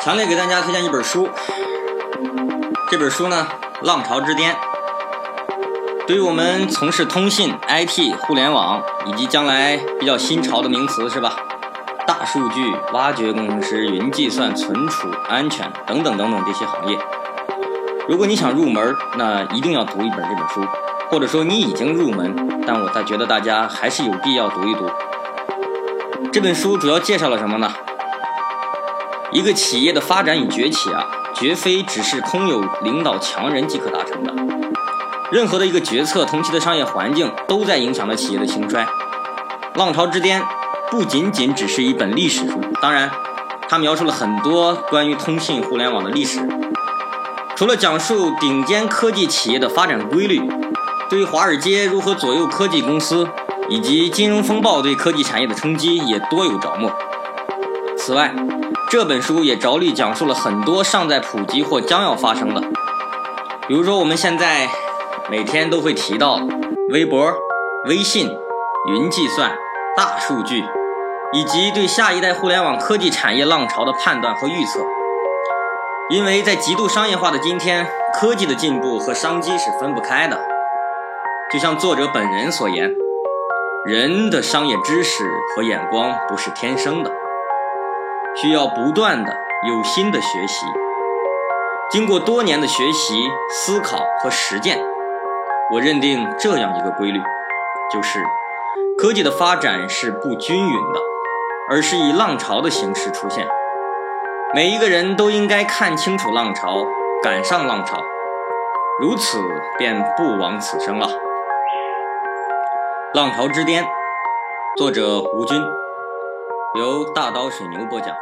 强烈给大家推荐一本书，这本书呢，《浪潮之巅》，对于我们从事通信、IT、互联网以及将来比较新潮的名词是吧？大数据、挖掘工程师、云计算、存储、安全等等等等这些行业，如果你想入门，那一定要读一本这本书，或者说你已经入门，但我觉得大家还是有必要读一读。这本书主要介绍了什么呢？一个企业的发展与崛起啊，绝非只是空有领导强人即可达成的。任何的一个决策同期的商业环境，都在影响着企业的兴衰。《浪潮之巅》不仅仅只是一本历史书，当然，它描述了很多关于通信互联网的历史。除了讲述顶尖科技企业的发展规律，对于华尔街如何左右科技公司，以及金融风暴对科技产业的冲击，也多有着墨。此外，这本书也着力讲述了很多尚在普及或将要发生的，比如说我们现在每天都会提到微博、微信、云计算、大数据，以及对下一代互联网科技产业浪潮的判断和预测。因为在极度商业化的今天，科技的进步和商机是分不开的。就像作者本人所言，人的商业知识和眼光不是天生的。需要不断的有心的学习，经过多年的学习、思考和实践，我认定这样一个规律，就是科技的发展是不均匀的，而是以浪潮的形式出现。每一个人都应该看清楚浪潮，赶上浪潮，如此便不枉此生了。《浪潮之巅》，作者吴军，由大刀水牛播讲。